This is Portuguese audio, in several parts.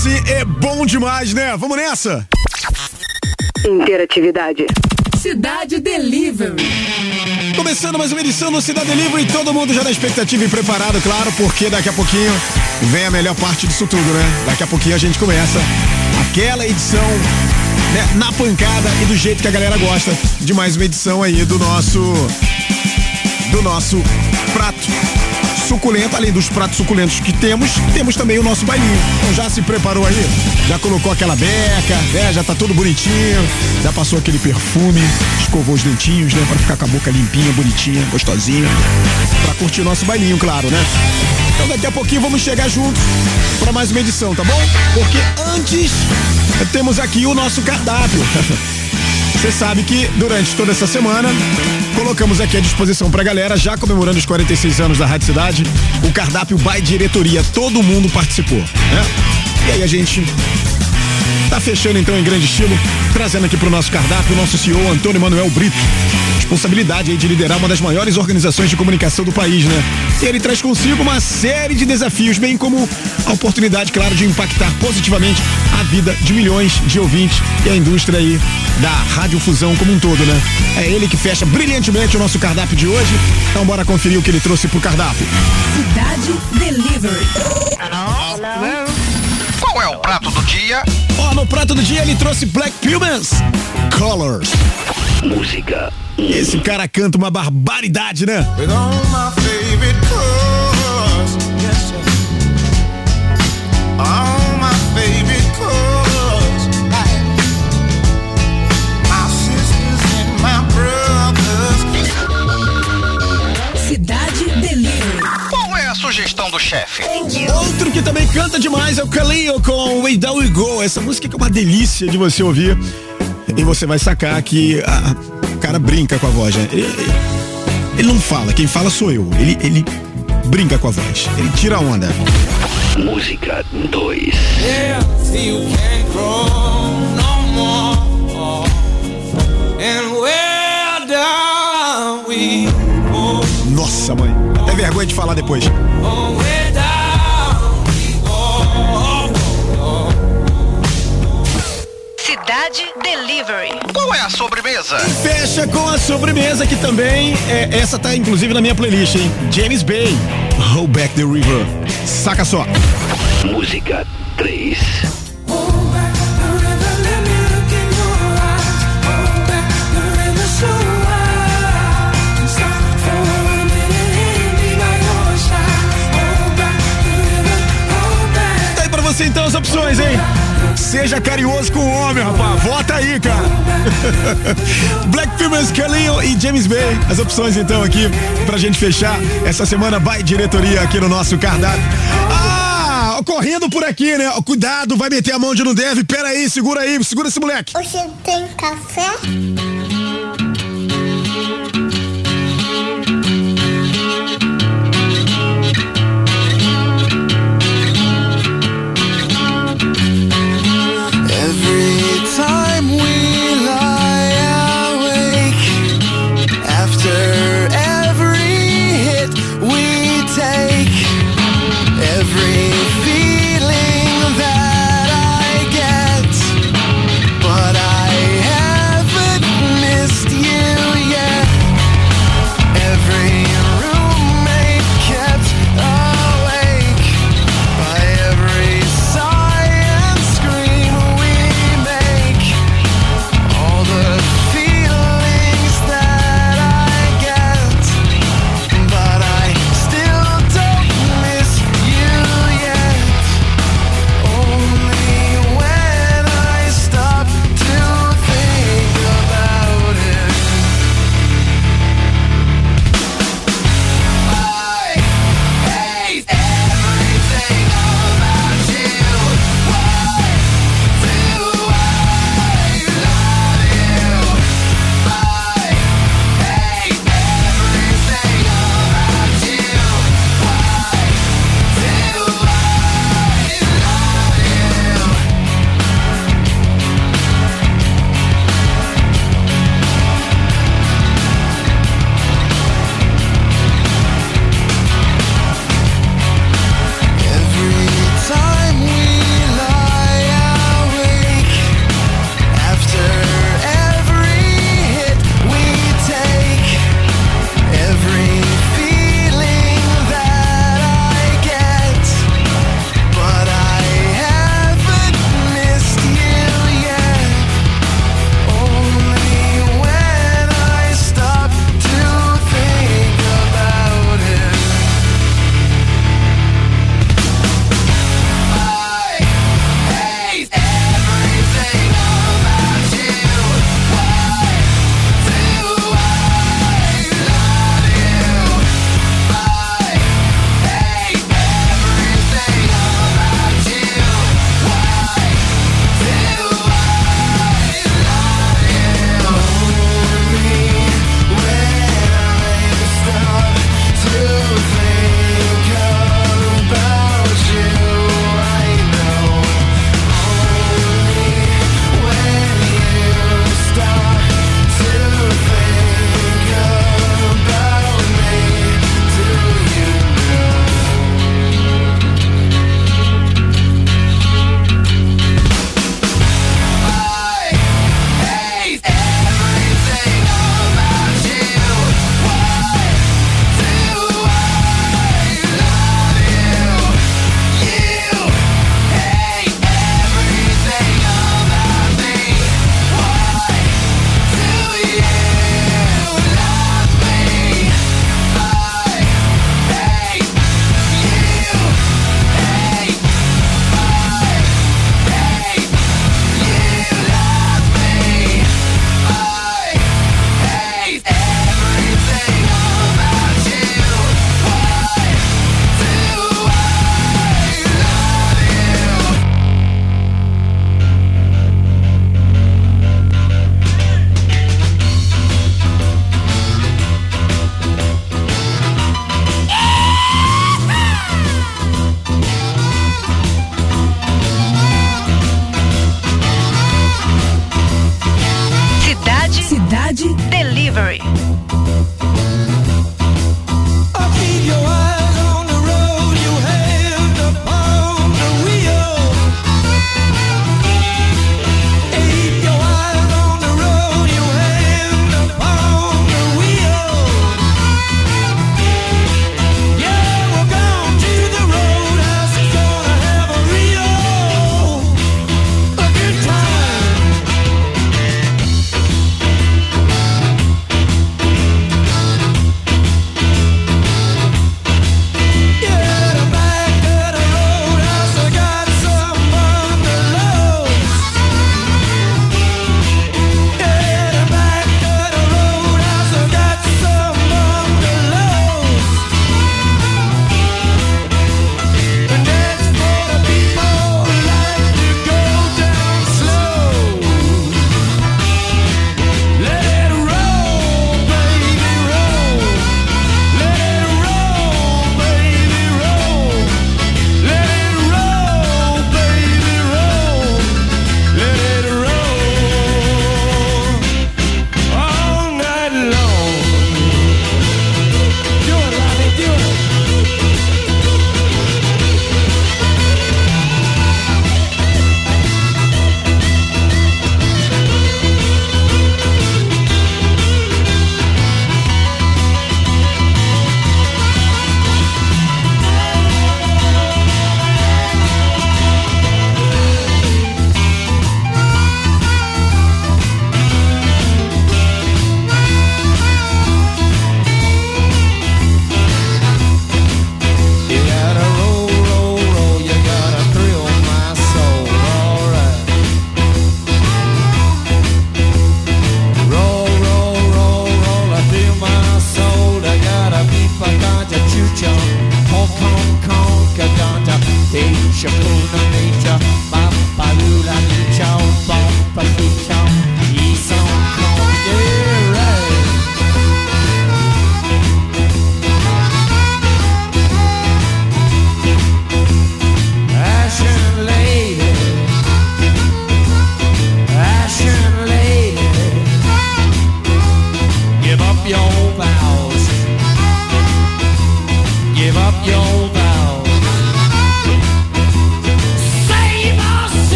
Esse é bom demais, né? Vamos nessa! Interatividade. Cidade Delivery. Começando mais uma edição do Cidade Delivery e todo mundo já na expectativa e preparado, claro, porque daqui a pouquinho vem a melhor parte disso tudo, né? Daqui a pouquinho a gente começa aquela edição né, na pancada e do jeito que a galera gosta de mais uma edição aí do nosso do nosso prato suculenta, além dos pratos suculentos que temos, temos também o nosso bailinho. Então já se preparou aí? Já colocou aquela beca, né? Já tá tudo bonitinho, já passou aquele perfume, escovou os dentinhos, né? Pra ficar com a boca limpinha, bonitinha, gostosinha. Pra curtir o nosso bailinho, claro, né? Então daqui a pouquinho vamos chegar juntos para mais uma edição, tá bom? Porque antes temos aqui o nosso cardápio. Você sabe que durante toda essa semana colocamos aqui à disposição pra galera, já comemorando os 46 anos da Rádio Cidade, o cardápio by diretoria. Todo mundo participou, né? E aí a gente Tá fechando então em grande estilo, trazendo aqui pro nosso cardápio o nosso CEO Antônio Manuel Brito. Responsabilidade aí de liderar uma das maiores organizações de comunicação do país, né? E ele traz consigo uma série de desafios, bem como a oportunidade, claro, de impactar positivamente a vida de milhões de ouvintes e a indústria aí da radiofusão como um todo, né? É ele que fecha brilhantemente o nosso cardápio de hoje. Então bora conferir o que ele trouxe pro cardápio. Cidade Delivery. Do dia? Ó, no prato do dia ele trouxe Black Pumas Colors. Música. Esse cara canta uma barbaridade, né? Do chefe? Outro que também canta demais é o Kaleo com Way Down We Go. Essa música que é uma delícia de você ouvir. E você vai sacar que ah, o cara brinca com a voz, né? Ele, ele- ele não fala, quem fala sou eu. Ele, ele brinca com a voz. Ele tira a onda. Música 2. Yeah, see you can't grow no more. And where down we go. Nossa, mãe. Até vergonha de falar depois. Cidade Delivery. Qual é a sobremesa? Fecha com a sobremesa que também é, essa tá inclusive na minha playlist, hein? James Bay, Roll Back the River. Saca só. Música 3. Você então as opções, hein? Seja carinhoso com o homem, rapaz. Vota aí, cara. Black Pumas, Kaleo e James Bay. As opções então aqui pra gente fechar essa semana vai diretoria aqui no nosso cardápio. Ah, correndo por aqui, né? Cuidado, vai meter a mão onde não deve. Pera aí, segura aí, segura esse moleque. Você tem café?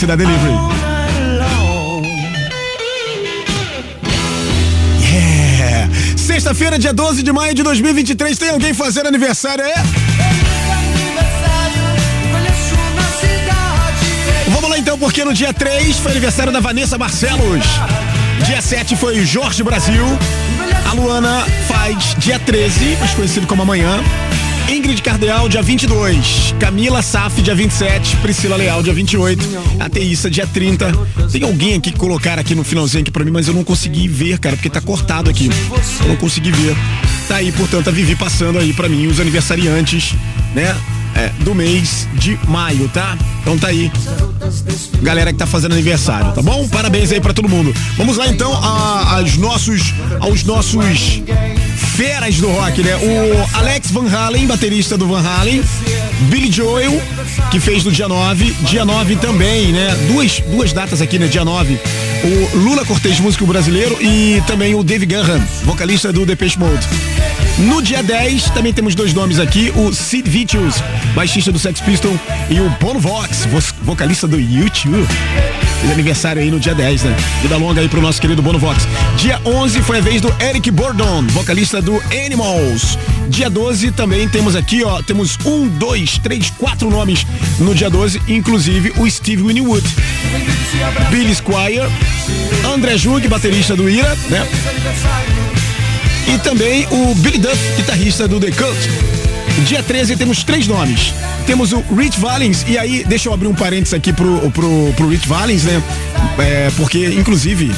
Cidade Delivery. Sexta-feira, dia 12 de maio de 2023. Tem alguém fazendo aniversário aí? Vamos lá então, porque no dia 3 foi aniversário da Vanessa Barcelos. Dia 7 foi Jorge Brasil. A Luana faz dia 13, mais conhecido como amanhã. Ingrid Cardeal, dia 22. Camila Saf, dia 27. Priscila Leal, dia 28. Ateísta, dia 30. Tem alguém aqui que colocaram aqui no finalzinho aqui pra mim, mas eu não consegui ver, cara, porque tá cortado aqui. Eu não consegui ver. Tá aí, portanto, a Vivi passando aí pra mim os aniversariantes, né? É, do mês de maio, tá? Então tá aí. Galera que tá fazendo aniversário, tá bom? Parabéns aí pra todo mundo. Vamos lá então a- aos nossos aos nossos feras do rock, né? O Alex Van Halen, baterista do Van Halen, Billy Joel, que fez no dia 9, dia 9 também, né? Duas, duas datas aqui, né? Dia 9. O Lula Cortez, músico brasileiro, e também o Dave Gahan, vocalista do Depeche Mode. No dia 10, também temos dois nomes aqui, o Sid Vicious, baixista do Sex Pistol, e o Bono Vox, vo- vocalista do YouTube. Fez aniversário aí no dia 10, né? Vida longa aí pro nosso querido Bono Vox. Dia 11 foi a vez do Eric Burdon, vocalista do Animals. Dia 12 também temos aqui, ó, temos um, dois, três, quatro nomes no dia 12, inclusive o Steve Winwood. Billy Squire, André Jug, baterista do Ira, né? E também o Billy Duff, guitarrista do The Cult. Dia 13 temos três nomes. Temos o Rich Valens, e aí, deixa eu abrir um parênteses aqui pro, pro, pro Rich Valens, né? É, porque, inclusive,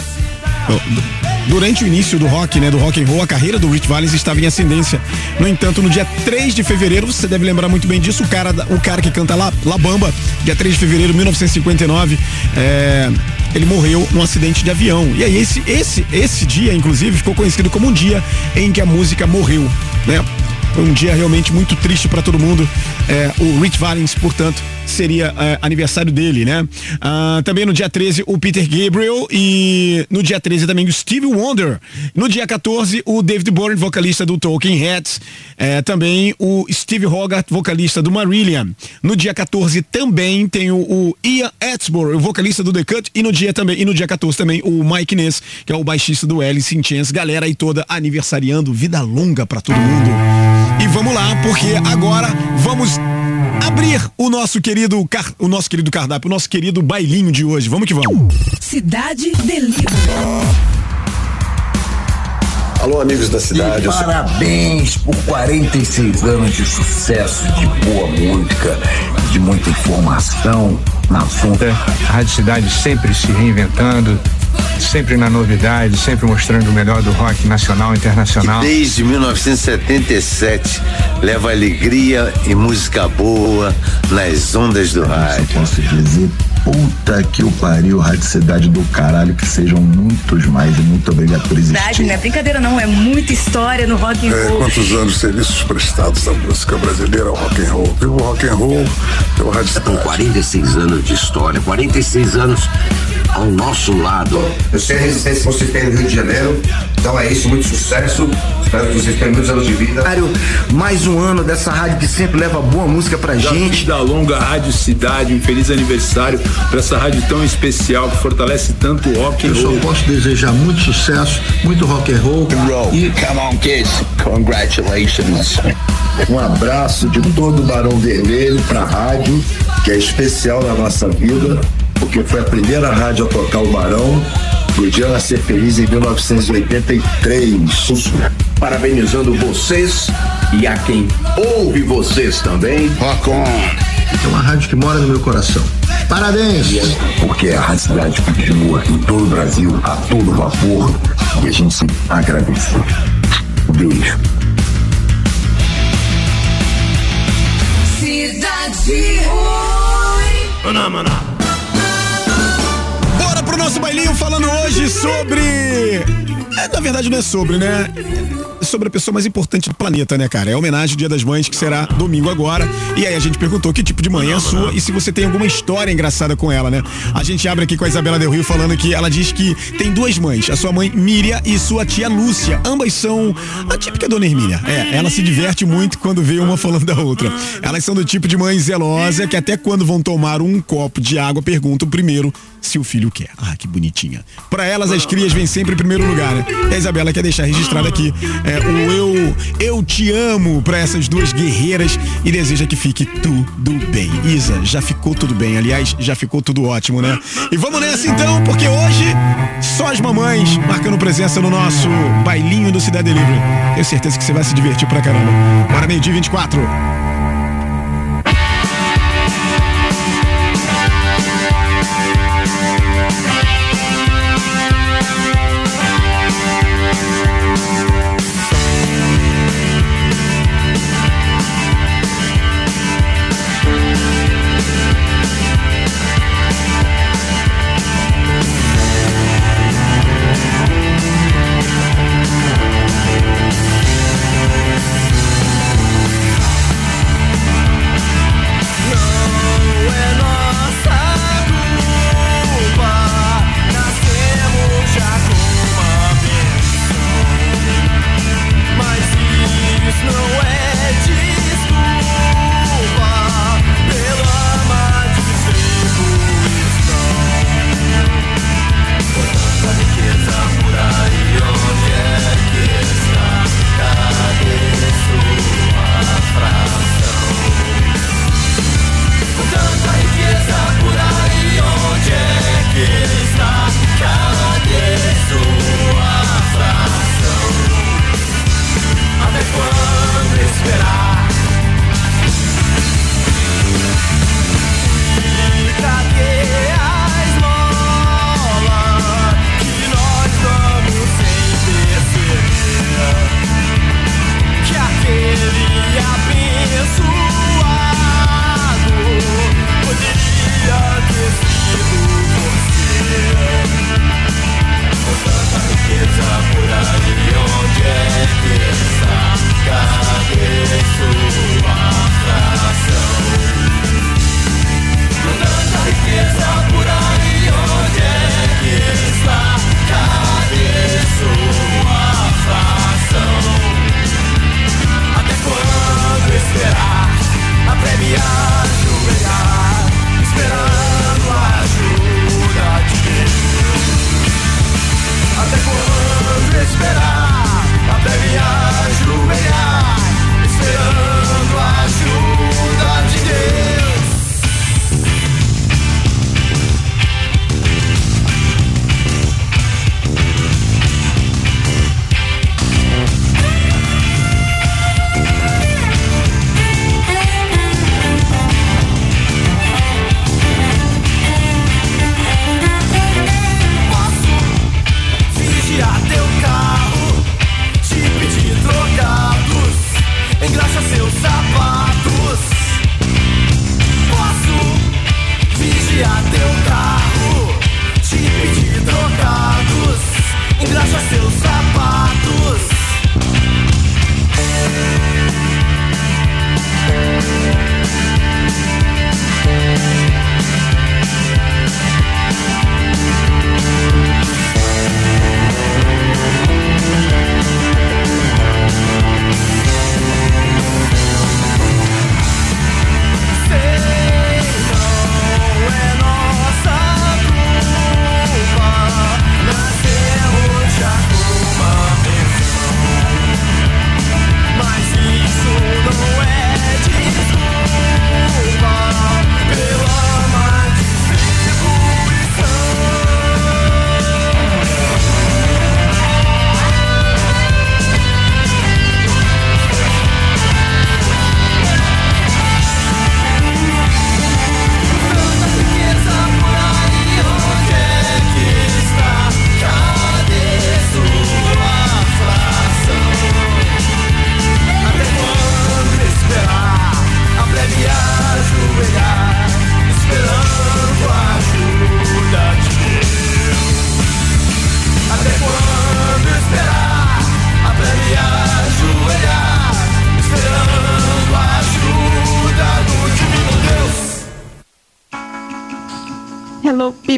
durante o início do rock, né, do rock and roll, a carreira do Rich Valens estava em ascendência. No entanto, no dia 3 de fevereiro, você deve lembrar muito bem disso, o cara, o cara que canta lá, La Bamba, dia 3 de fevereiro de 1959, é, ele morreu num acidente de avião. E aí esse esse esse dia, inclusive, ficou conhecido como um dia em que a música morreu, né? Foi um dia realmente muito triste para todo mundo. É, o Rich Valens, portanto, seria é, aniversário dele, né? Ah, também no dia 13, o Peter Gabriel e no dia 13 também o Stevie Wonder. No dia 14, o David Byrne, vocalista do Talking Heads. É, também o Steve Hogarth, vocalista do Marillion. No dia 14 também tem o, o Ian Atsborough, vocalista do The Cut. E no dia também, e no dia 14 também o Mike Ness, que é o baixista do Alice in Chains. Galera aí toda aniversariando, vida longa pra todo mundo. E vamos lá, porque agora vamos abrir o nosso querido car- o nosso querido cardápio, o nosso querido bailinho de hoje. Vamos que vamos. Cidade Delivery. Alô, amigos da cidade. sou- Parabéns por 46 anos de sucesso, de boa música, de muita informação na assunto. A Rádio Cidade sempre se reinventando, sempre na novidade, sempre mostrando o melhor do rock nacional e internacional. Desde 1977, leva alegria e música boa nas ondas do rádio. posso dizer, puta que o pariu, Rádio Cidade do caralho, que sejam muitos mais e muito obrigado por Verdade, existir. não é brincadeira não, é muita história no rock and É, roll. quantos anos de serviços prestados à música brasileira ao rock and roll? Viva o rock and roll, pelo Rádio São Cidade. 46 anos de história, 46 anos ao nosso lado. Eu sei a resistência que você tem no Rio de Janeiro. Então é isso, muito sucesso. Espero que vocês tenham muitos anos de vida. Mais um ano dessa rádio que sempre leva boa música pra gente. da longa Rádio Cidade, um feliz aniversário para essa rádio tão especial que fortalece tanto o rock and Eu só posso desejar muito sucesso, muito rock and roll. E Come on, kids. Congratulations. um abraço de todo o Barão Vermelho pra rádio, que é especial na nossa vida, porque foi a primeira rádio a tocar o Barão. Podia nascer feliz em 1983. Parabenizando vocês e a quem ouve vocês também. Rock on! É uma rádio que mora no meu coração. Parabéns! Porque a Rádio Cidade continua em todo o Brasil, a todo vapor, e a gente agradece. Um beijo. Cidade. Oi. Bora pro nosso bailinho falando hoje sobre. É, na verdade, não é sobre, né? Sobre a pessoa mais importante do planeta, né, cara? É a homenagem ao Dia das Mães, que será domingo agora. E aí a gente perguntou que tipo de mãe é a sua e se você tem alguma história engraçada com ela, né? A gente abre aqui com a Isabela Del Rio falando que ela diz que tem duas mães, a sua mãe Miriam e sua tia Lúcia. Ambas são a típica dona Hermínia. É, ela se diverte muito quando vê uma falando da outra. Elas são do tipo de mãe zelosa que até quando vão tomar um copo de água perguntam primeiro se o filho quer. Ah, que bonitinha. Pra elas, as crias vêm sempre em primeiro lugar, né? E a Isabela quer deixar registrado aqui é, o eu, eu te amo pra essas duas guerreiras e deseja que fique tudo bem. Isa, já ficou tudo bem. Aliás, já ficou tudo ótimo, né? E vamos nessa então, porque hoje só as mamães marcando presença no nosso bailinho do Cidade Livre. Tenho certeza que você vai se divertir pra caramba. Bora meio-dia 24.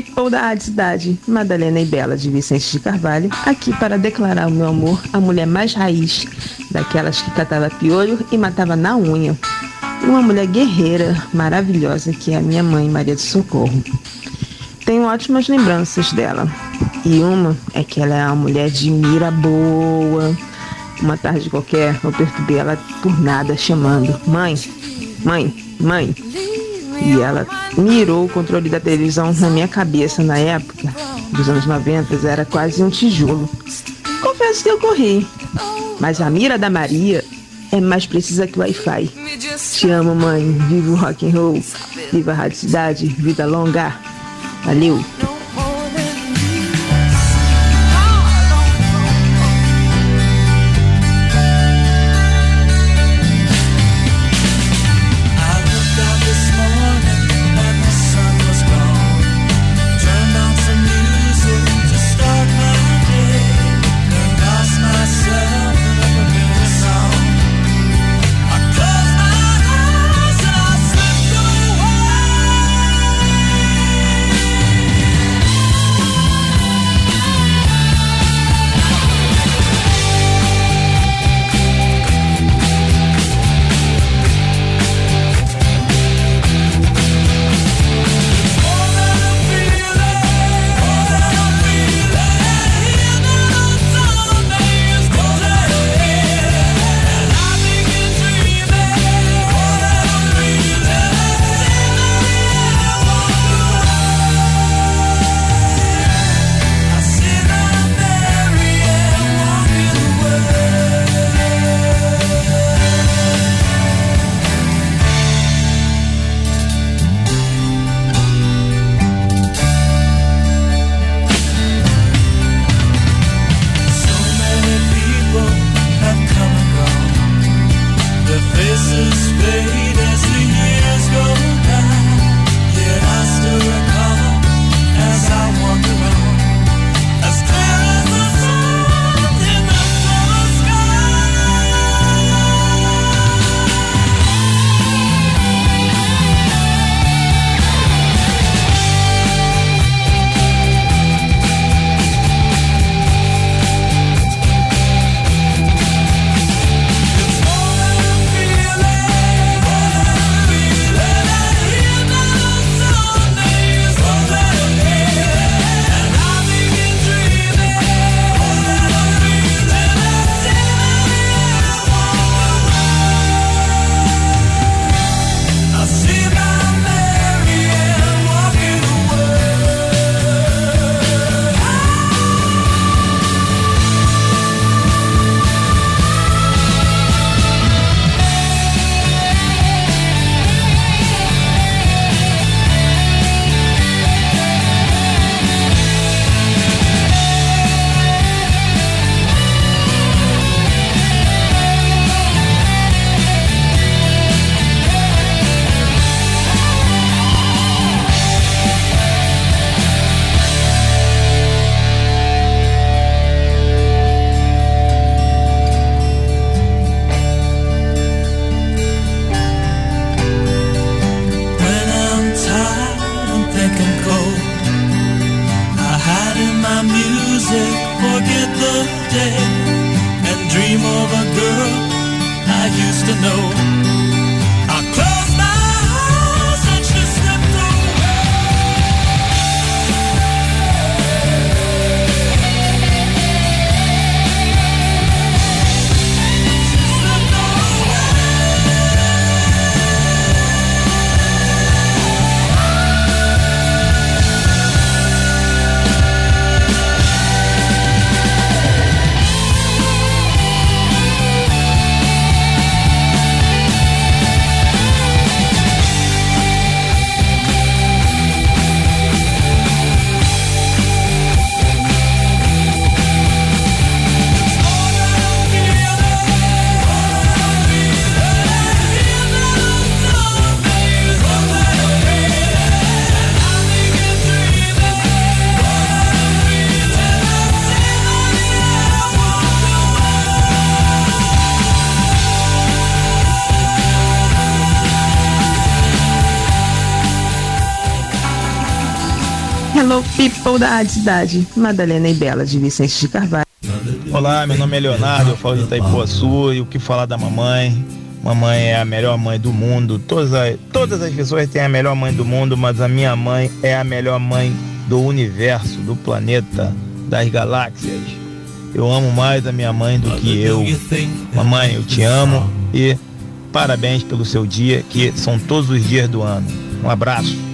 People da cidade. Madalena e Bela de Vicente de Carvalho, aqui para declarar o meu amor à mulher mais raiz, daquelas que catava piolho e matava na unha. Uma mulher guerreira, maravilhosa, que é a minha mãe, Maria do Socorro. Tenho ótimas lembranças dela. E uma é que ela é uma mulher de mira boa. Uma tarde qualquer, eu perturbei ela por nada, chamando: Mãe, mãe, mãe. E ela mirou o controle da televisão na minha cabeça na época, dos anos 90, era quase um tijolo. Confesso que eu corri, mas a mira da Maria é mais precisa que o Wi-Fi. Te amo, mãe. Viva o rock and roll. Viva a Rádio Cidade. Vida longa. Valeu. People da cidade. Madalena e Bela de Vicente de Carvalho. Olá, meu nome é Leonardo, eu falo de Itaipuaçu e o que falar da mamãe? Mamãe é a melhor mãe do mundo. Todas as, todas as pessoas têm a melhor mãe do mundo, mas a minha mãe é a melhor mãe do universo, do planeta, das galáxias. Eu amo mais a minha mãe do que eu. Mamãe, eu te amo e parabéns pelo seu dia, que são todos os dias do ano. Um abraço.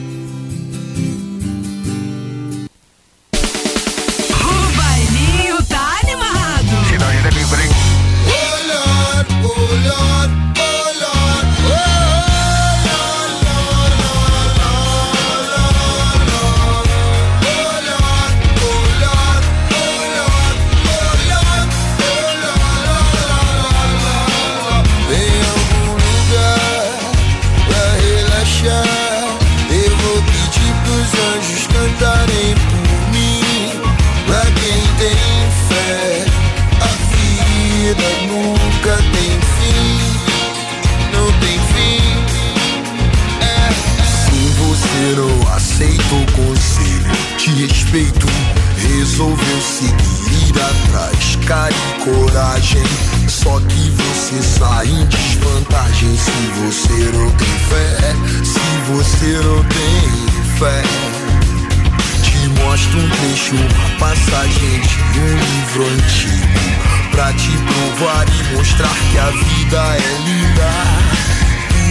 Mostro um trecho, uma passagem de um livro antigo. Pra te provar e mostrar que a vida é linda.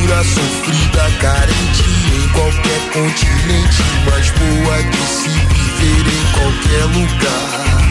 Pura, sofrida, carente em qualquer continente. Mais boa de se viver em qualquer lugar.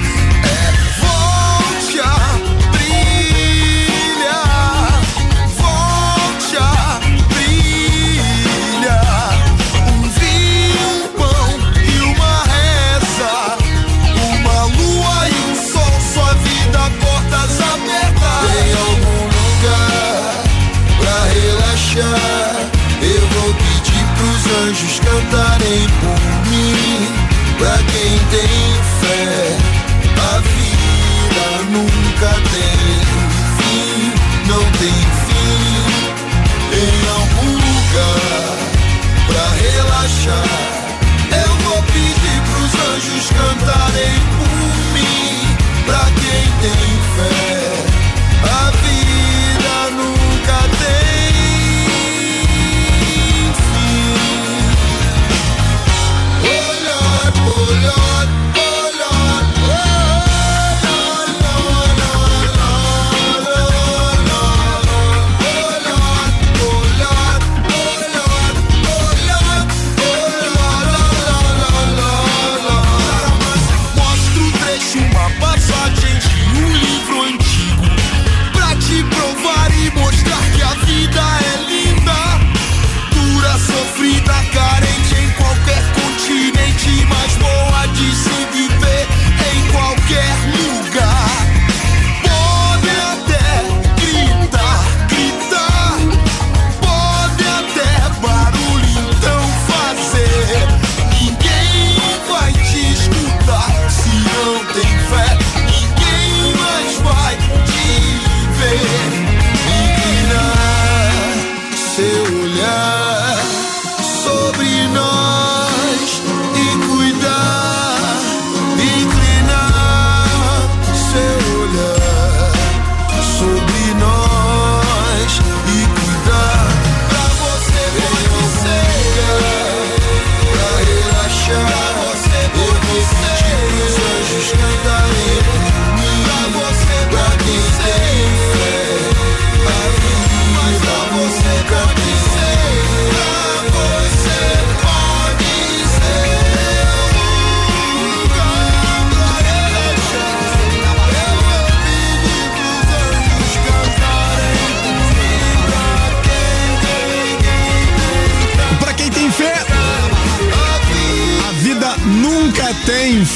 Relaxar.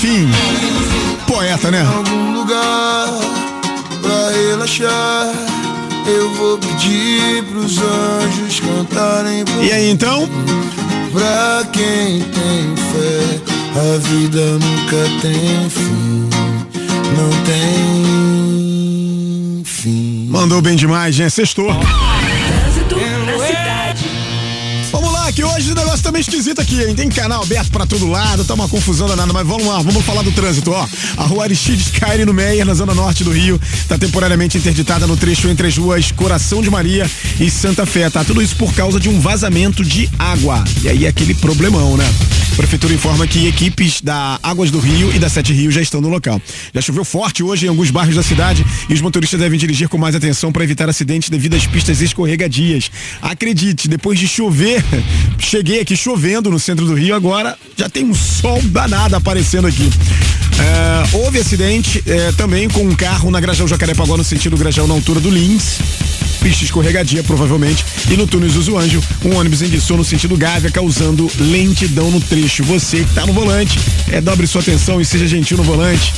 Tem fim. Poeta, né? algum lugar pra relaxar. Eu vou pedir pros anjos cantarem E aí, então? Pra quem tem fé, a vida nunca tem fim. Não tem fim. Mandou bem demais, gente. Sextou. Trânsito na cidade. Vamos lá, que hoje o negócio esquisito aqui, hein? Tem canal aberto pra todo lado, tá uma confusão danada, mas vamos lá, vamos falar do trânsito, ó. A rua Aristides Caire no Meier, na zona norte do Rio, tá temporariamente interditada no trecho entre as ruas Coração de Maria e Santa Fé, tá? Tudo isso por causa de um vazamento de água. E aí aquele problemão, né? A prefeitura informa que equipes da Águas do Rio e da Sete Rio já estão no local. Já choveu forte hoje em alguns bairros da cidade e os motoristas devem dirigir com mais atenção para evitar acidentes devido às pistas escorregadias. Acredite, depois de chover, cheguei aqui chovendo no centro do Rio, agora já tem um sol danado aparecendo aqui. É, houve acidente é, também com um carro na Grajão Jacarepaguá no sentido Grajão na altura do Lins. Pista escorregadia, provavelmente. E no túnel Zuzu Anjo, um ônibus enguiçou no sentido Gávea, causando lentidão no trecho. Você que tá no volante, é dobre sua atenção e seja gentil no volante.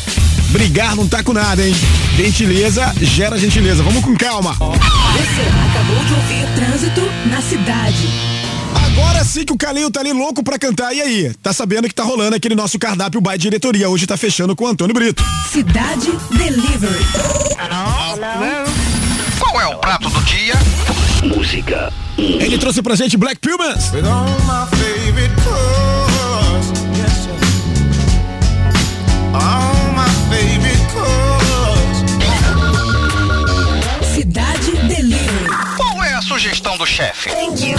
Brigar não tá com nada, hein? Gentileza gera gentileza. Vamos com calma. Você acabou de ouvir Trânsito na cidade. Agora sim que o Calil tá ali louco pra cantar. E aí? Tá sabendo que tá rolando aquele nosso cardápio by diretoria. Hoje tá fechando com o Antônio Brito. Cidade Delivery. Qual é o prato dia? Música Ele trouxe pra gente Black Pumas. With all my favorite colors, yes sir. All my favorite colors. Cidade Delivery. Qual é a sugestão do chefe? Thank you.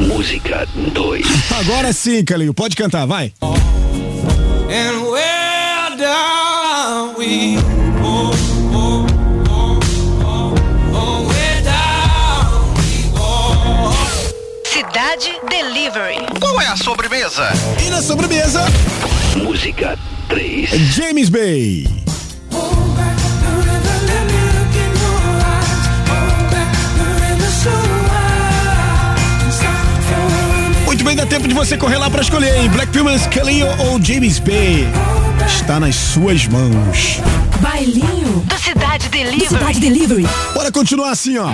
Música 2. Agora sim, Calil. Pode cantar, vai. And where down we Delivery. Qual é a sobremesa? E na sobremesa, Música 3. James Bay. Muito bem, dá tempo de você correr lá pra escolher, hein? Black Pumas, Kaleo ou James Bay. Está nas suas mãos. Bailinho do Cidade Delivery. Do Cidade Delivery. Bora continuar assim, ó.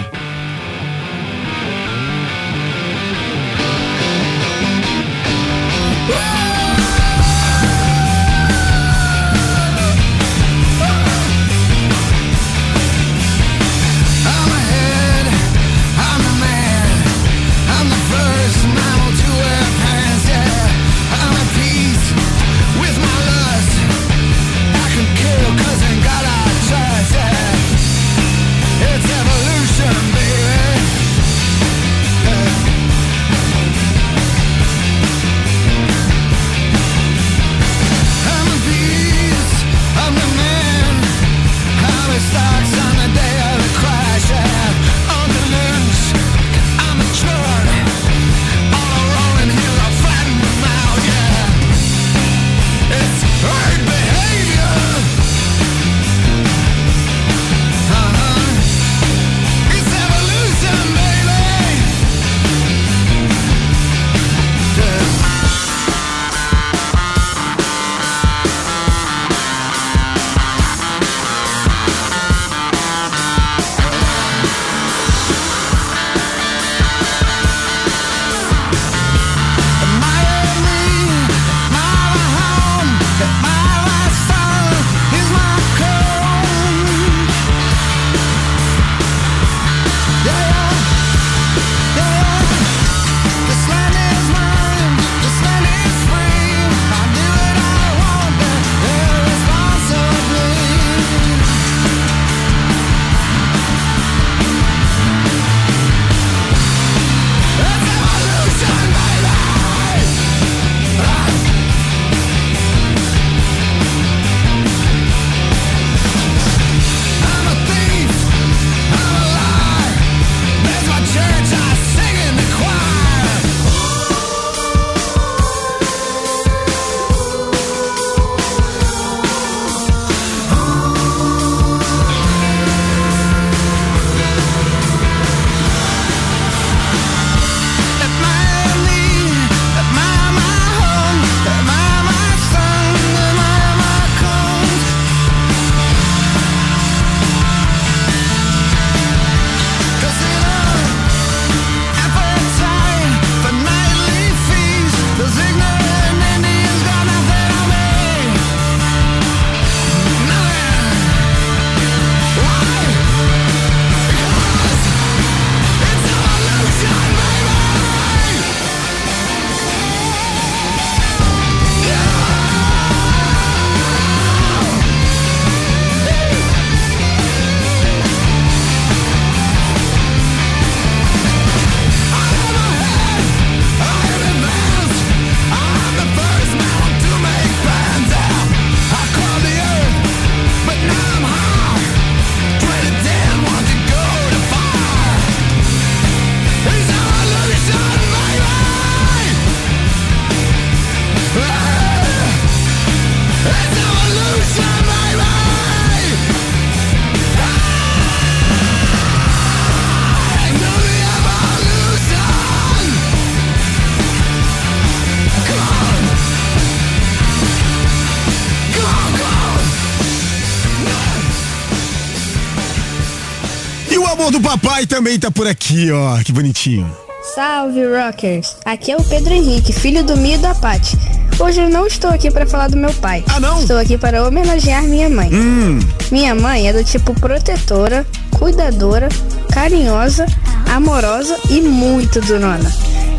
Amor do papai também tá por aqui, ó. Que bonitinho. Salve, Rockers! Aqui é o Pedro Henrique, filho do Mio e da Paty. Hoje eu não estou aqui para falar do meu pai. Ah, não? Estou aqui para homenagear minha mãe. Hum. Minha mãe é do tipo protetora, cuidadora, carinhosa, amorosa e muito durona.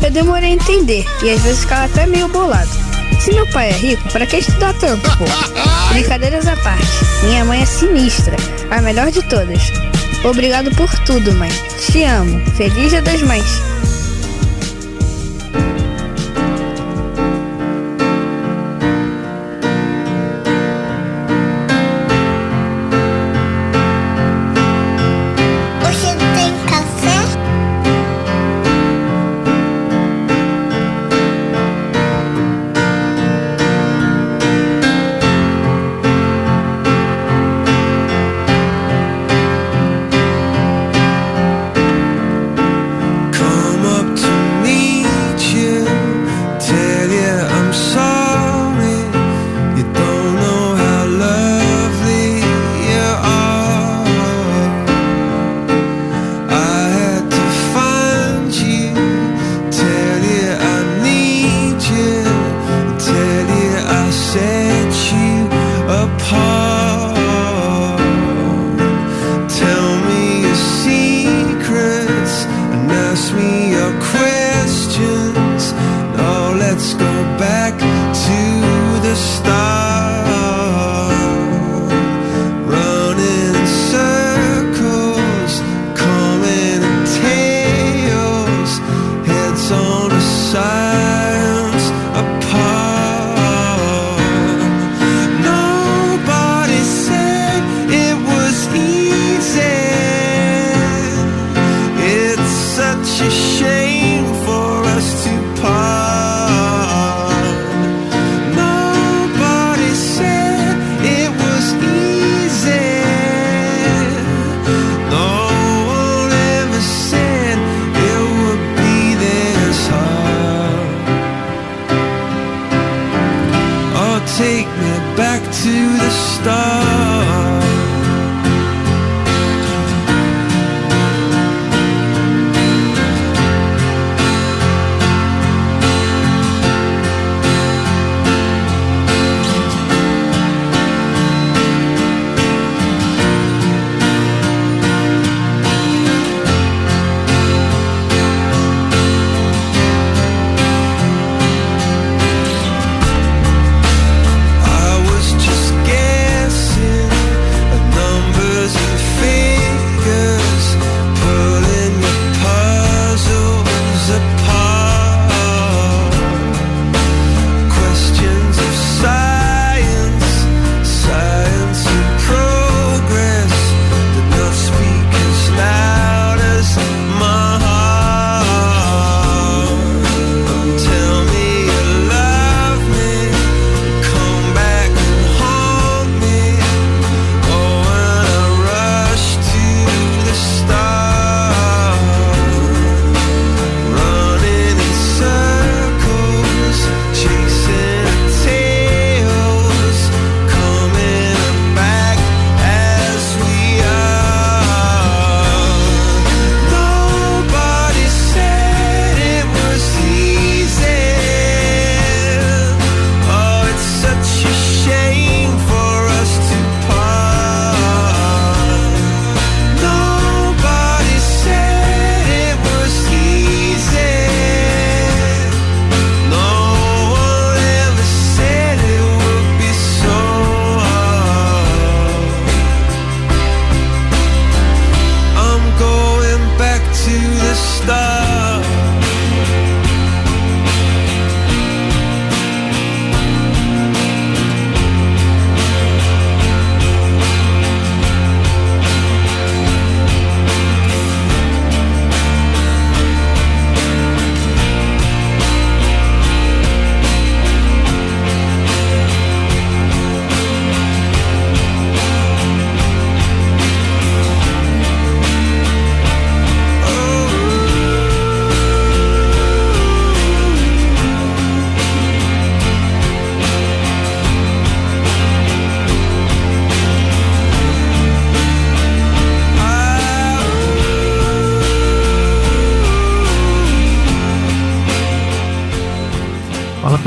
Eu demorei a entender e às vezes ficava até meio bolado. Se meu pai é rico, para que estudar tanto, pô? Brincadeiras à parte, minha mãe é sinistra, a melhor de todas. Obrigado por tudo, mãe. Te amo. Feliz Dia das Mães.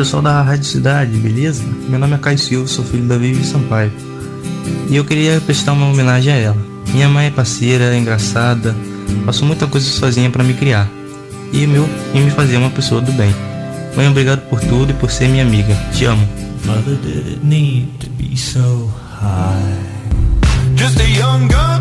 Pessoal da Rádio Cidade, beleza? Meu nome é Caio Silva, sou filho da Vivi Sampaio. E eu queria prestar uma homenagem a ela. Minha mãe é parceira, é engraçada, passou muita coisa sozinha para me criar. E, meu, e me fazer uma pessoa do bem. Mãe, obrigado por tudo e por ser minha amiga. Te amo. Mother, did it need to be so high? Just a young gun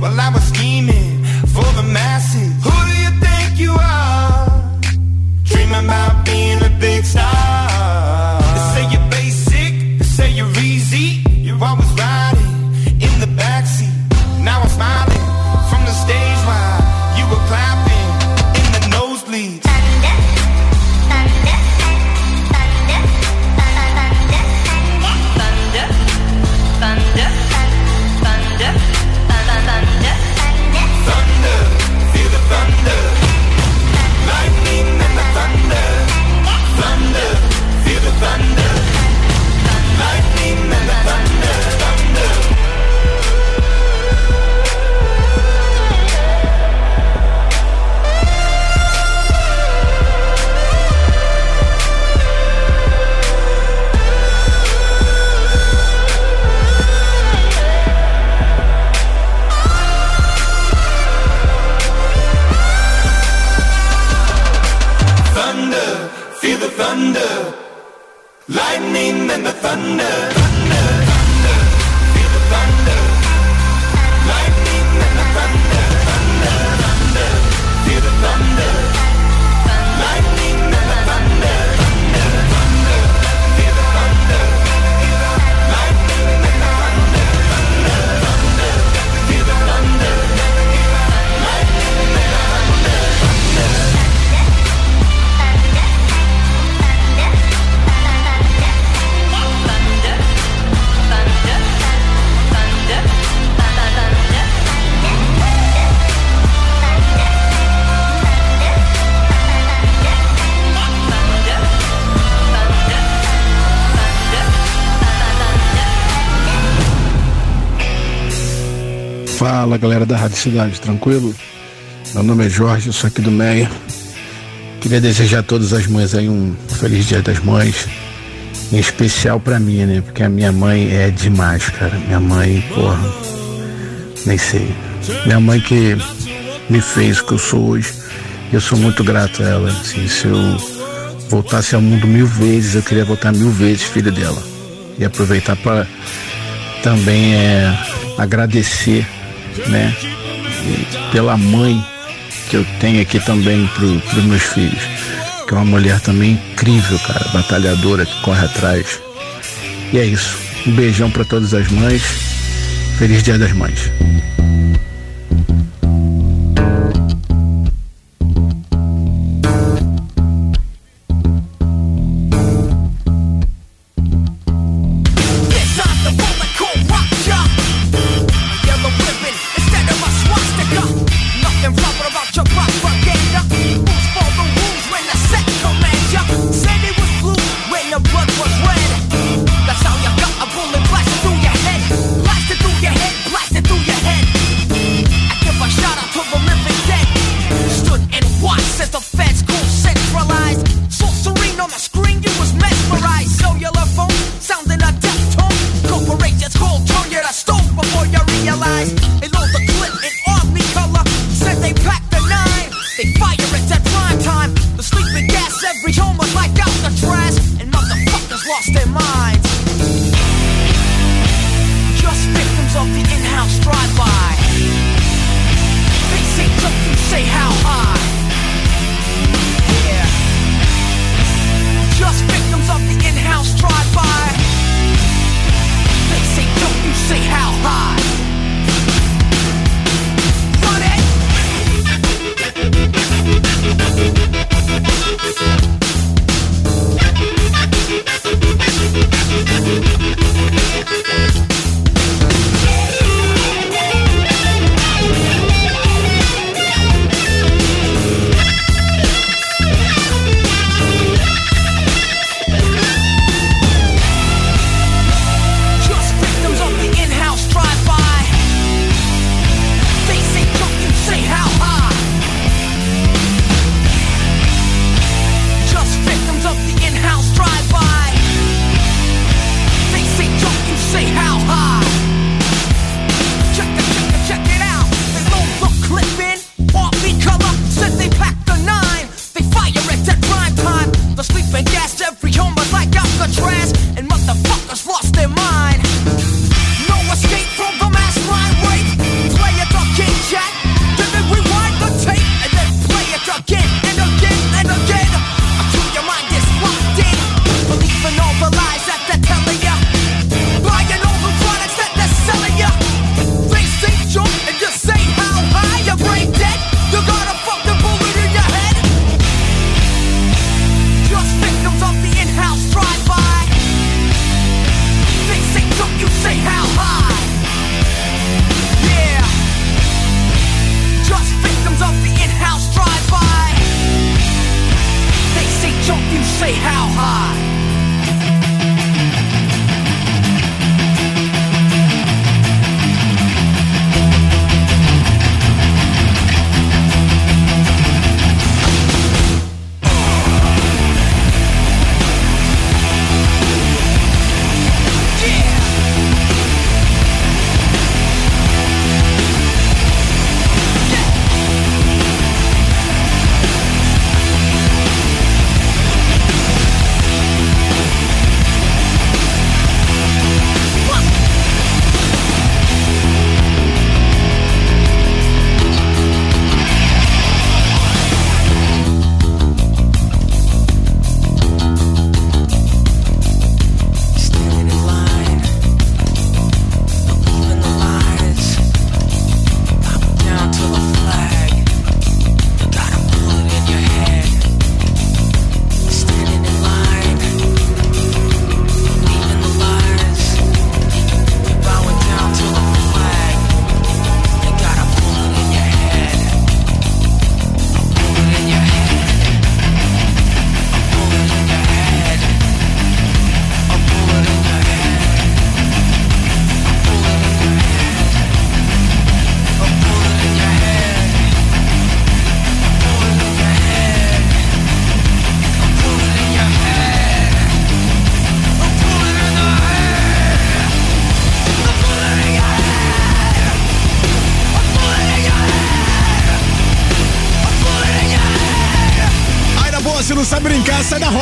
while I was scheming for the masses. Galera da Rádio Cidade, tranquilo? Meu nome é Jorge, eu sou aqui do Meia. Queria desejar a todas as mães aí um feliz dia das mães. Em especial pra mim, né? Porque a minha mãe é demais, cara. Minha mãe, porra. Nem sei. Minha mãe que me fez o que eu sou hoje. Eu sou muito grato a ela. Assim, se eu voltasse ao mundo mil vezes, eu queria voltar mil vezes filho dela. E aproveitar para também é, agradecer, né? e pela mãe que eu tenho aqui também pro, pros meus filhos. Que é uma mulher também incrível, cara, batalhadora que corre atrás. E é isso. Um beijão para todas as mães. Feliz Dia das Mães.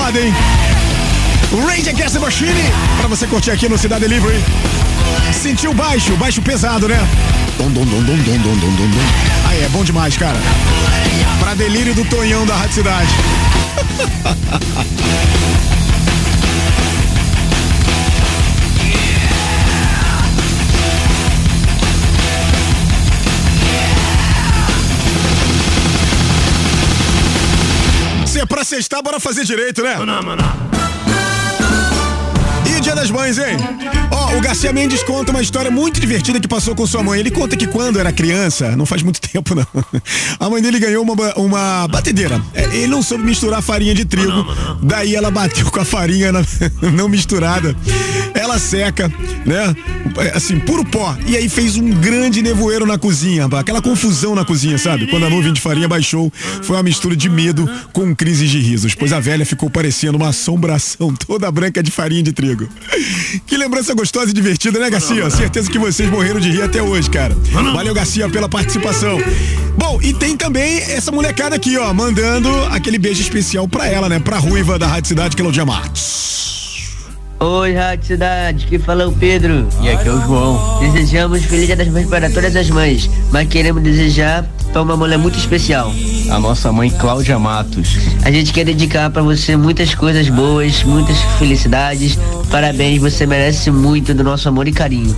animada, hein? Range Against the Machine, pra você curtir aqui no Cidade Delivery. Sentiu baixo, baixo pesado, né? Dom, dom, dom, dom, dom, dom, dom, dom. Aí, é bom demais, cara. Pra delírio do Tonhão da Rádio Cidade. sextar, bora fazer direito, né? E Dia das Mães, hein? Ó, o Garcia Mendes conta uma história muito divertida que passou com sua mãe. Ele conta que quando era criança, não faz muito tempo não, a mãe dele ganhou uma, uma batedeira. É, Ele não soube misturar farinha de trigo, daí ela bateu com a farinha na- não misturada. Ela seca, né? É, Assim, puro pó. E aí fez um grande nevoeiro na cozinha, aquela confusão na cozinha, sabe? Quando a nuvem de farinha baixou, foi uma mistura de medo com crises de risos, pois a velha ficou parecendo uma assombração toda branca de farinha de trigo. Que lembrança gostosa e divertida, né, Garcia? Certeza que vocês morreram de rir até hoje, cara. Valeu, Garcia, pela participação. Bom, e tem também essa molecada aqui, ó, mandando aquele beijo especial pra ela, né? Pra ruiva da Rádio Cidade, Claudia Matos. Oi, Rádio Cidade, que fala é o Pedro. E aqui é o João. Desejamos Feliz Dia das Mães para todas as mães, mas queremos desejar para uma mulher muito especial. A nossa mãe Cláudia Matos. A gente quer dedicar para você muitas coisas boas, muitas felicidades. Parabéns, você merece muito do nosso amor e carinho.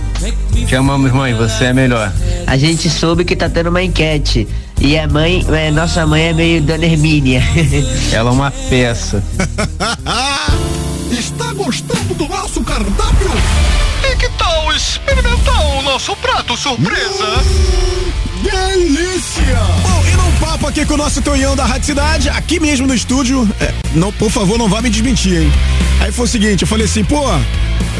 Te amamos, mãe, você é melhor. A gente soube que tá tendo uma enquete. E a mãe, é, nossa mãe é meio Dona Hermínia. Ela é uma peça. Está gostando do nosso cardápio? E que tal experimentar o nosso prato surpresa? Delícia! Bom, e num papo aqui com o nosso Tonhão da Rádio Cidade, aqui mesmo no estúdio, é, não, por favor, não vá me desmentir, hein? Aí foi o seguinte, eu falei assim, pô,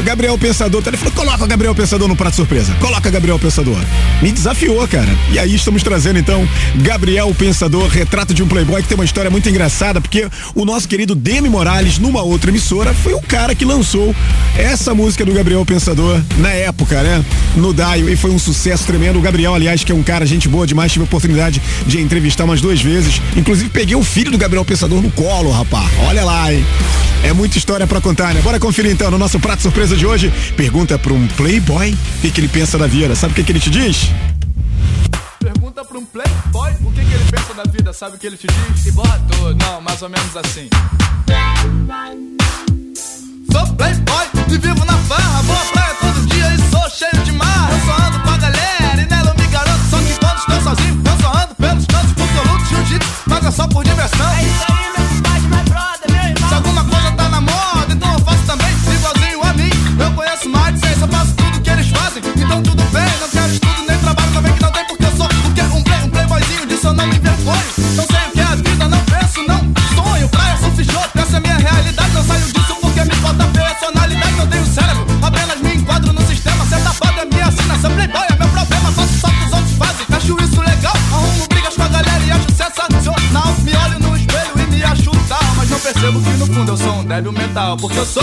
Gabriel Pensador, ele falou, coloca Gabriel Pensador no prato surpresa, coloca Gabriel Pensador. Me desafiou, cara. E aí estamos trazendo então Gabriel Pensador, retrato de um playboy que tem uma história muito engraçada, porque o nosso querido Demi Morales, numa outra emissora, foi o cara que lançou essa música do Gabriel Pensador na época, né? No Daio, e foi um sucesso tremendo. O Gabriel, aliás, que é um cara, gente boa demais, tive a oportunidade de entrevistar umas duas vezes. Inclusive, peguei o filho do Gabriel Pensador no colo, rapaz. Olha lá, hein? É muita história pra contar, né? Bora conferir então no nosso prato surpresa de hoje. Pergunta pra um playboy o que, que ele pensa da vida. Sabe o que, que ele te diz? Pergunta pra um playboy o que, que ele pensa da vida, sabe o que ele te diz? E bota tudo. Não, mais ou menos assim. Sou playboy e vivo na farra, vou à praia todo dia e sou cheio de marra. Eu só ando com sozinho, eu só ando pelos cantos porque eu luto jiu-jitsu, mas é só por diversão. É isso aí, porque eu sou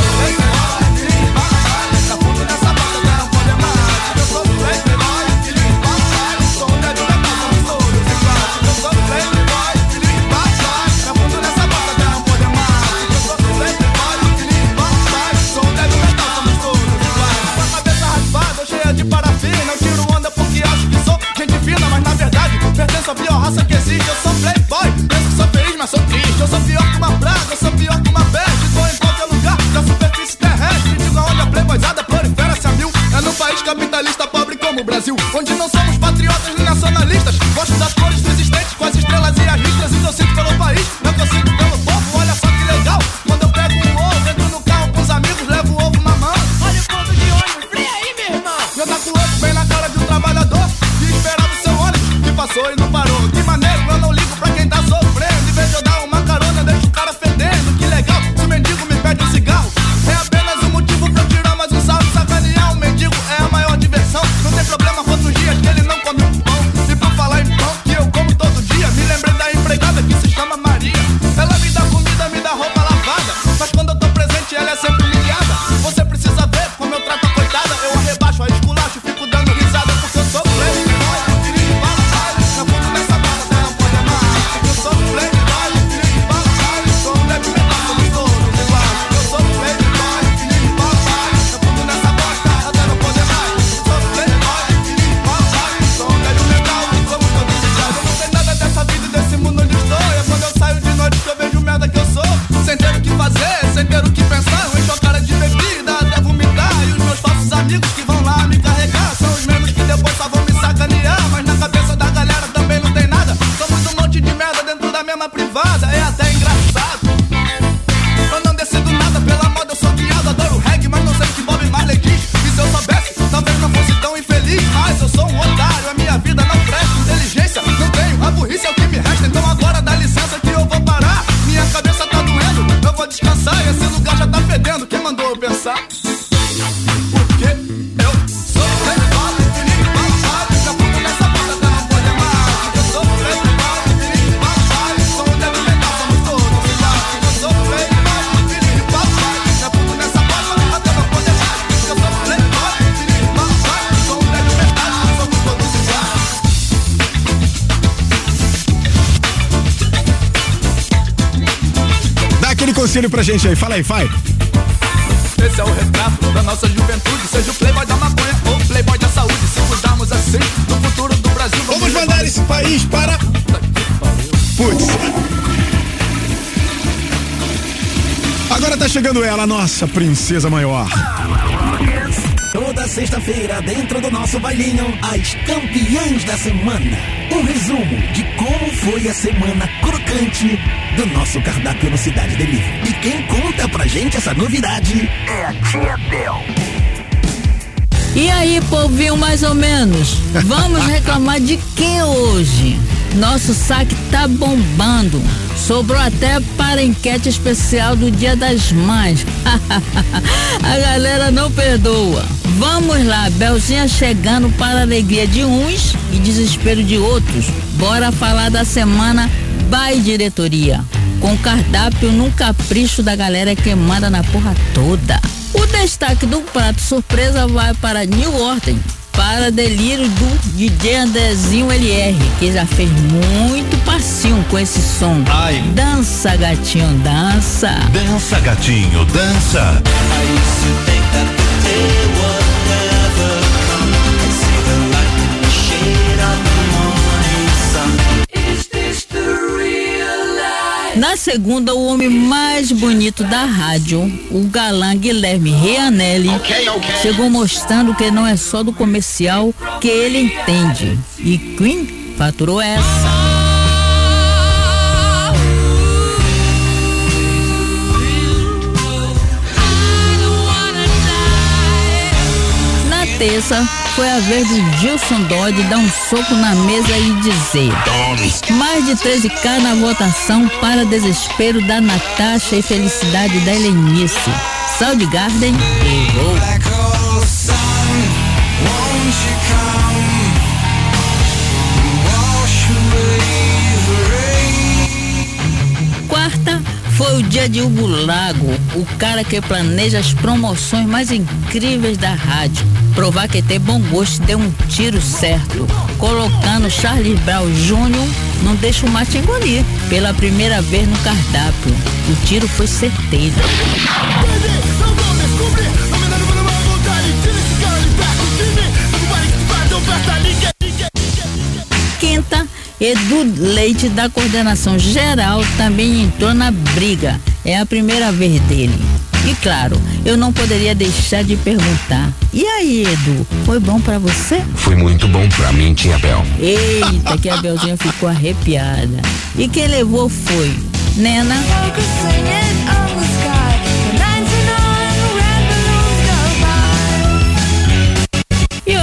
Conselho pra gente aí, fala aí, vai. Esse é o retrato da nossa juventude. Seja o playboy da maconha ou o playboy da saúde. Se cuidarmos assim do futuro do Brasil, Vamos mandar esse país para. Putz. Agora tá chegando ela, nossa princesa maior. Sexta-feira, dentro do nosso bailinho, as campeãs da semana. Um resumo de como foi a semana crocante do nosso cardápio no Cidade Delivery. E quem conta pra gente essa novidade é a Tia Bel. E aí, povinho, mais ou menos? Vamos reclamar de que hoje? Nosso saque tá bombando. Sobrou até para a enquete especial do Dia das Mães. a galera não perdoa. Vamos lá, Belzinha chegando para a alegria de uns e desespero de outros. Bora falar da semana by diretoria. Com cardápio num capricho da galera que manda na porra toda. O destaque do prato surpresa vai para New Order, para delírio do DJ Andrezinho LR, que já fez muito passinho com esse som. Ai. Dança, gatinho, dança. Dança, gatinho, dança. Na segunda, o homem mais bonito da rádio, o galã Guilherme Reanelli, chegou mostrando que não é só do comercial que ele entende. E Queen faturou essa. Terça, foi a vez do Gilson Dodge dar um soco na mesa e dizer: Mais de 13k na votação para desespero da Natasha e felicidade da Helenice. Soundgarden errou. Quarta dia de Hugo Lago, o cara que planeja as promoções mais incríveis da rádio. Provar que ter bom gosto deu um tiro certo. Colocando Charles Brown Jr. não deixa o mate engolir. Pela primeira vez no cardápio. O tiro foi certeiro. Edu Leite da coordenação geral também entrou na briga. É a primeira vez dele. E claro, eu não poderia deixar de perguntar. E aí, Edu, foi bom pra você? Foi muito bom pra mim, tia Bel. Eita, que a Belzinha ficou arrepiada. E quem levou foi Nena.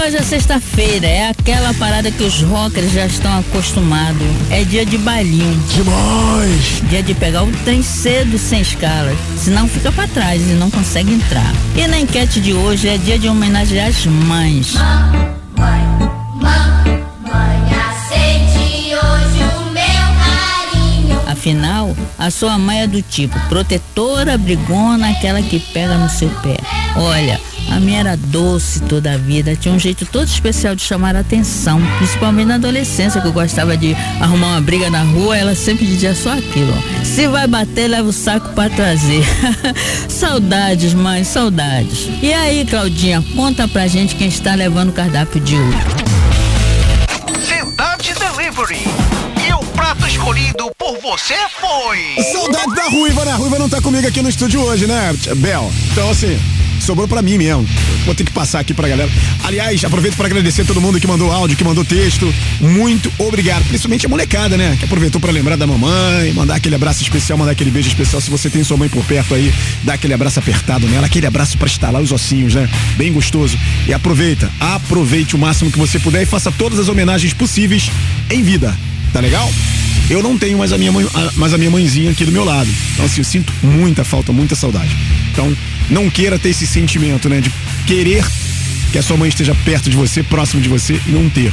Hoje é sexta-feira, é aquela parada que os rockers já estão acostumados. É dia de bailinho. Demais! Dia de pegar o trem cedo sem escalas, senão fica pra trás e não consegue entrar. E na enquete de hoje é dia de homenagear as mães. Aceite hoje o meu carinho. Afinal, a sua mãe é do tipo protetora, brigona, aquela que pega no seu pé. Olha, a minha era doce toda a vida, tinha um jeito todo especial de chamar a atenção, principalmente na adolescência, que eu gostava de arrumar uma briga na rua, ela sempre dizia só aquilo: ó, se vai bater, leva o saco pra trazer. saudades, mãe, saudades. E aí, Claudinha, conta pra gente quem está levando o cardápio de hoje. Cidade Delivery. E o prato escolhido por você foi. Saudade da Ruiva, né? A Ruiva não tá comigo aqui no estúdio hoje, né, Bel? Então, assim, sobrou pra mim mesmo. Vou ter que passar aqui pra galera. Aliás, aproveito pra agradecer todo mundo que mandou áudio, que mandou texto. Muito obrigado. Principalmente a molecada, né? Que aproveitou pra lembrar da mamãe, mandar aquele abraço especial, mandar aquele beijo especial. Se você tem sua mãe por perto aí, dá aquele abraço apertado nela, aquele abraço pra estalar os ossinhos, né? Bem gostoso. E aproveita, aproveite o máximo que você puder e faça todas as homenagens possíveis em vida. Tá legal? Eu não tenho mais a minha mãe, mais a minha mãezinha aqui do meu lado. Então assim, eu sinto muita falta, muita saudade. Então, não queira ter esse sentimento, né, de querer que a sua mãe esteja perto de você, próximo de você e não ter.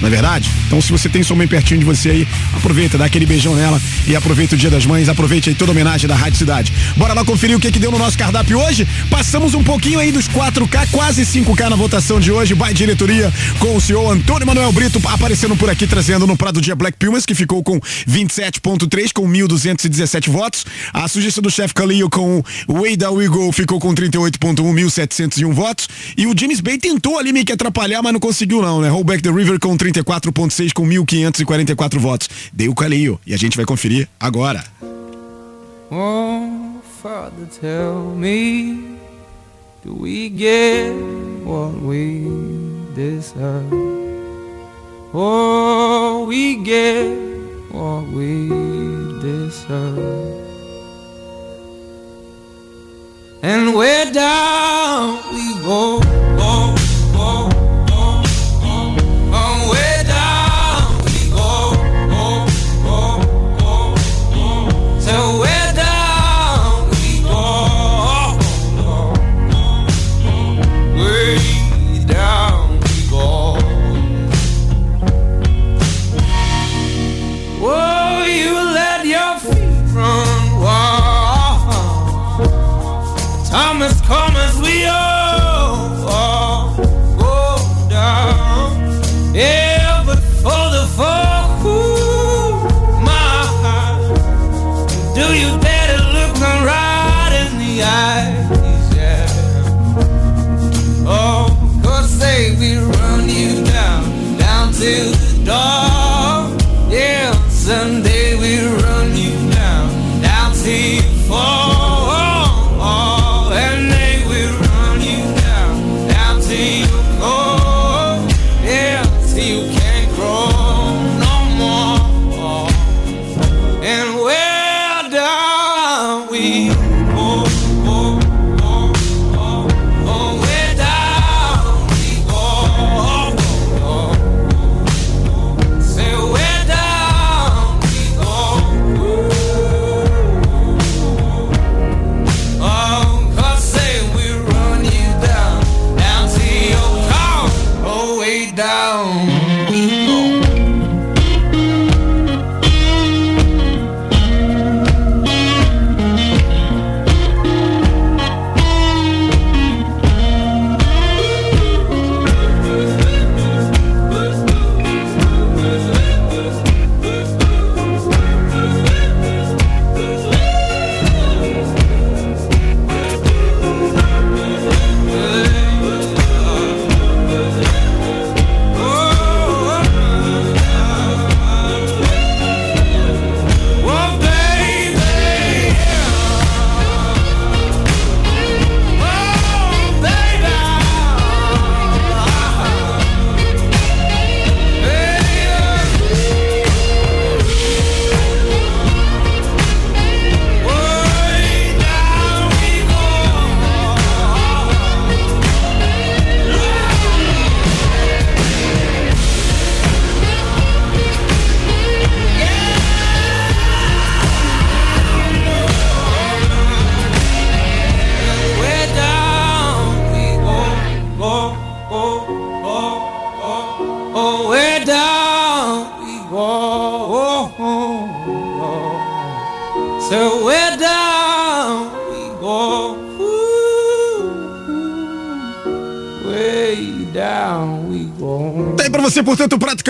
Não é verdade? Então, se você tem sua mãe pertinho de você aí, aproveita, dá aquele beijão nela e aproveita o Dia das Mães, aproveite aí toda a homenagem da Rádio Cidade. Bora lá conferir o que que deu no nosso cardápio hoje? Passamos um pouquinho aí dos 4K, quase 5K na votação de hoje, by diretoria com o senhor Antônio Manuel Brito aparecendo por aqui, trazendo no Prado Dia Black Pumas, que ficou com 27.3, com 1.217 votos. A sugestão do chefe Calil com o Way Down We Go ficou com 38.1, 1.701 votos. E o James Bay tentou ali meio que atrapalhar, mas não conseguiu não, né? Rollback the River com 34.6, com 1.544 votos. Deu o Calil. E a gente vai conferir agora. Oh, Father, tell me, do we get what we deserve? Oh, we get what we deserve. And where down we go, go,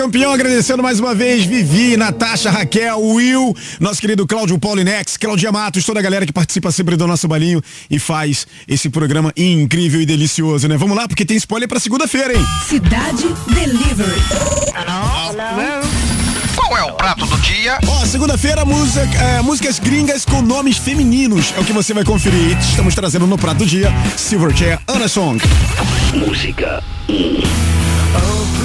campeão, agradecendo mais uma vez Vivi, Natasha, Raquel, Will, nosso querido Cláudio Paulinex, Claudia Matos, toda a galera que participa sempre do nosso balinho e faz esse programa incrível e delicioso, né? Vamos lá, porque tem spoiler pra segunda-feira, hein? Cidade Delivery. Hello? Qual é o prato do dia? Ó, segunda-feira, música, é, músicas gringas com nomes femininos. É o que você vai conferir. Estamos trazendo no prato do dia Silverchair Anna Song. Música Cidade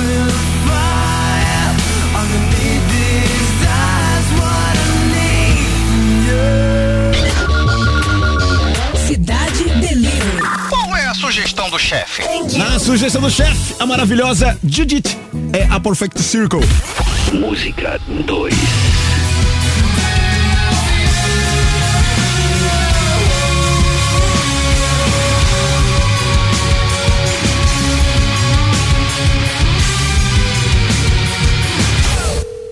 sugestão do chefe? Na sugestão do chefe, a maravilhosa Judith é a Perfect Circle. Música 2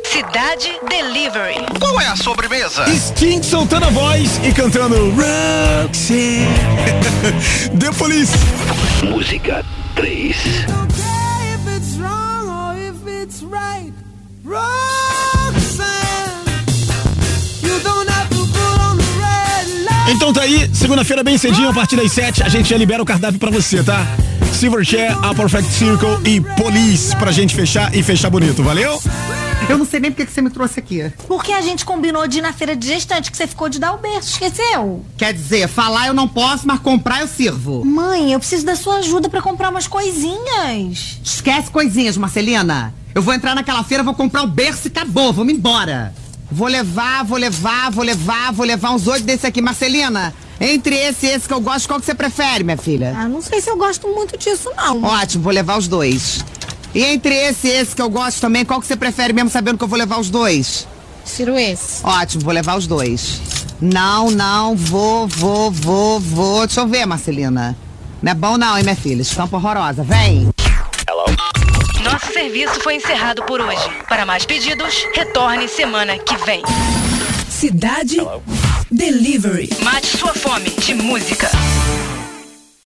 Cidade Delivery. É a sobremesa? Sting soltando a voz e cantando Roxy. The Police. Música 3 If it's wrong or if it's right, Roxanne, you don't have to put on the red light. Então tá aí, segunda-feira bem cedinho, a partir das 7, a gente já libera o cardápio pra você, tá? Silverchair, a Perfect Circle e Police pra gente fechar e fechar bonito, valeu? Eu não sei nem porque que você me trouxe aqui. Porque a gente combinou de ir na feira de gestante que você ficou de dar o berço, esqueceu? Quer dizer, falar eu não posso, mas comprar eu sirvo. Mãe, eu preciso da sua ajuda pra comprar umas coisinhas. Esquece coisinhas, Marcelina. Eu vou entrar naquela feira, vou comprar o berço e acabou, vamos embora. Vou levar, vou levar, vou levar, vou levar uns oito desse aqui. Marcelina, entre esse e esse que eu gosto, qual que você prefere, minha filha? Ah, não sei se eu gosto muito disso, não. Ótimo, vou levar os dois. E entre esse e esse que eu gosto também, qual que você prefere mesmo sabendo que eu vou levar os dois? Tiro esse. Ótimo, vou levar os dois. Não, não, vou, vou, vou, vou. Deixa eu ver, Marcelina. Não é bom não, hein, minha filha? Estampa horrorosa. Vem. Nosso serviço foi encerrado por hoje. Para mais pedidos, retorne semana que vem. Cidade Delivery. Mate sua fome de música.